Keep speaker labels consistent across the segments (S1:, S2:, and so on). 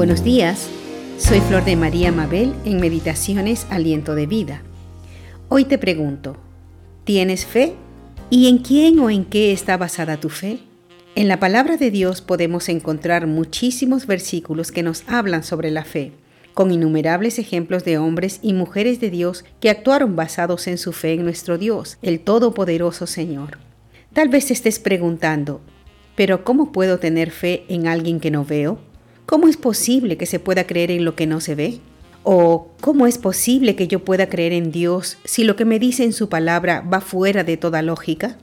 S1: Buenos días, soy Flor de María Mabel en Meditaciones Aliento de Vida. Hoy te pregunto, ¿tienes fe? ¿Y en quién o en qué está basada tu fe? En la palabra de Dios podemos encontrar muchísimos versículos que nos hablan sobre la fe, con innumerables ejemplos de hombres y mujeres de Dios que actuaron basados en su fe en nuestro Dios, el Todopoderoso Señor. Tal vez estés preguntando, ¿pero cómo puedo tener fe en alguien que no veo? ¿Cómo es posible que se pueda creer en lo que no se ve? ¿O cómo es posible que yo pueda creer en Dios si lo que me dice en su palabra va fuera de toda lógica?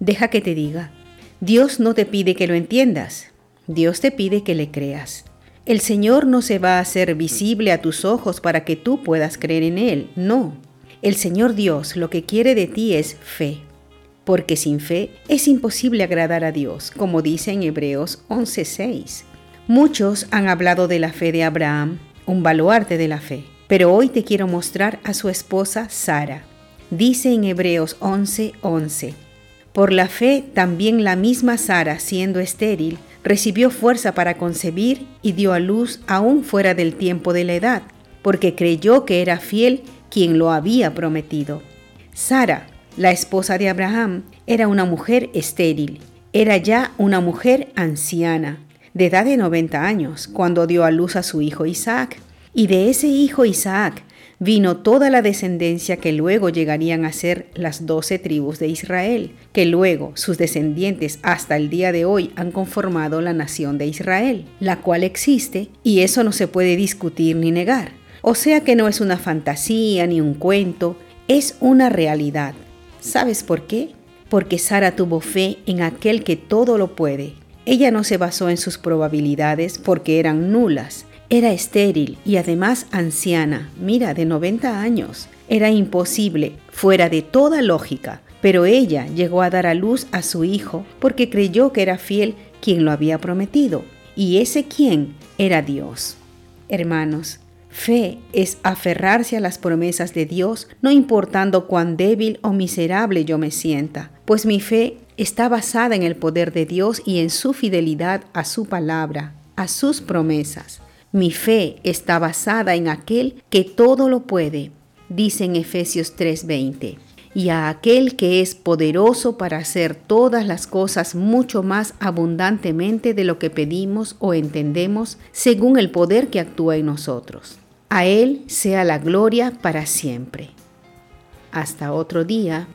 S1: Deja que te diga, Dios no te pide que lo entiendas, Dios te pide que le creas. El Señor no se va a hacer visible a tus ojos para que tú puedas creer en Él, no. El Señor Dios lo que quiere de ti es fe, porque sin fe es imposible agradar a Dios, como dice en Hebreos 11:6. Muchos han hablado de la fe de Abraham, un baluarte de la fe, pero hoy te quiero mostrar a su esposa Sara. Dice en Hebreos 11:11, por la fe también la misma Sara, siendo estéril, recibió fuerza para concebir y dio a luz aún fuera del tiempo de la edad, porque creyó que era fiel quien lo había prometido. Sara, la esposa de Abraham, era una mujer estéril, era ya una mujer anciana de edad de 90 años, cuando dio a luz a su hijo Isaac. Y de ese hijo Isaac vino toda la descendencia que luego llegarían a ser las doce tribus de Israel, que luego sus descendientes hasta el día de hoy han conformado la nación de Israel, la cual existe y eso no se puede discutir ni negar. O sea que no es una fantasía ni un cuento, es una realidad. ¿Sabes por qué? Porque Sara tuvo fe en aquel que todo lo puede, ella no se basó en sus probabilidades porque eran nulas. Era estéril y además anciana, mira, de 90 años. Era imposible, fuera de toda lógica, pero ella llegó a dar a luz a su hijo porque creyó que era fiel quien lo había prometido, y ese quien era Dios. Hermanos, fe es aferrarse a las promesas de Dios, no importando cuán débil o miserable yo me sienta, pues mi fe está basada en el poder de Dios y en su fidelidad a su palabra, a sus promesas. Mi fe está basada en aquel que todo lo puede, dice en Efesios 3:20, y a aquel que es poderoso para hacer todas las cosas mucho más abundantemente de lo que pedimos o entendemos, según el poder que actúa en nosotros. A Él sea la gloria para siempre. Hasta otro día.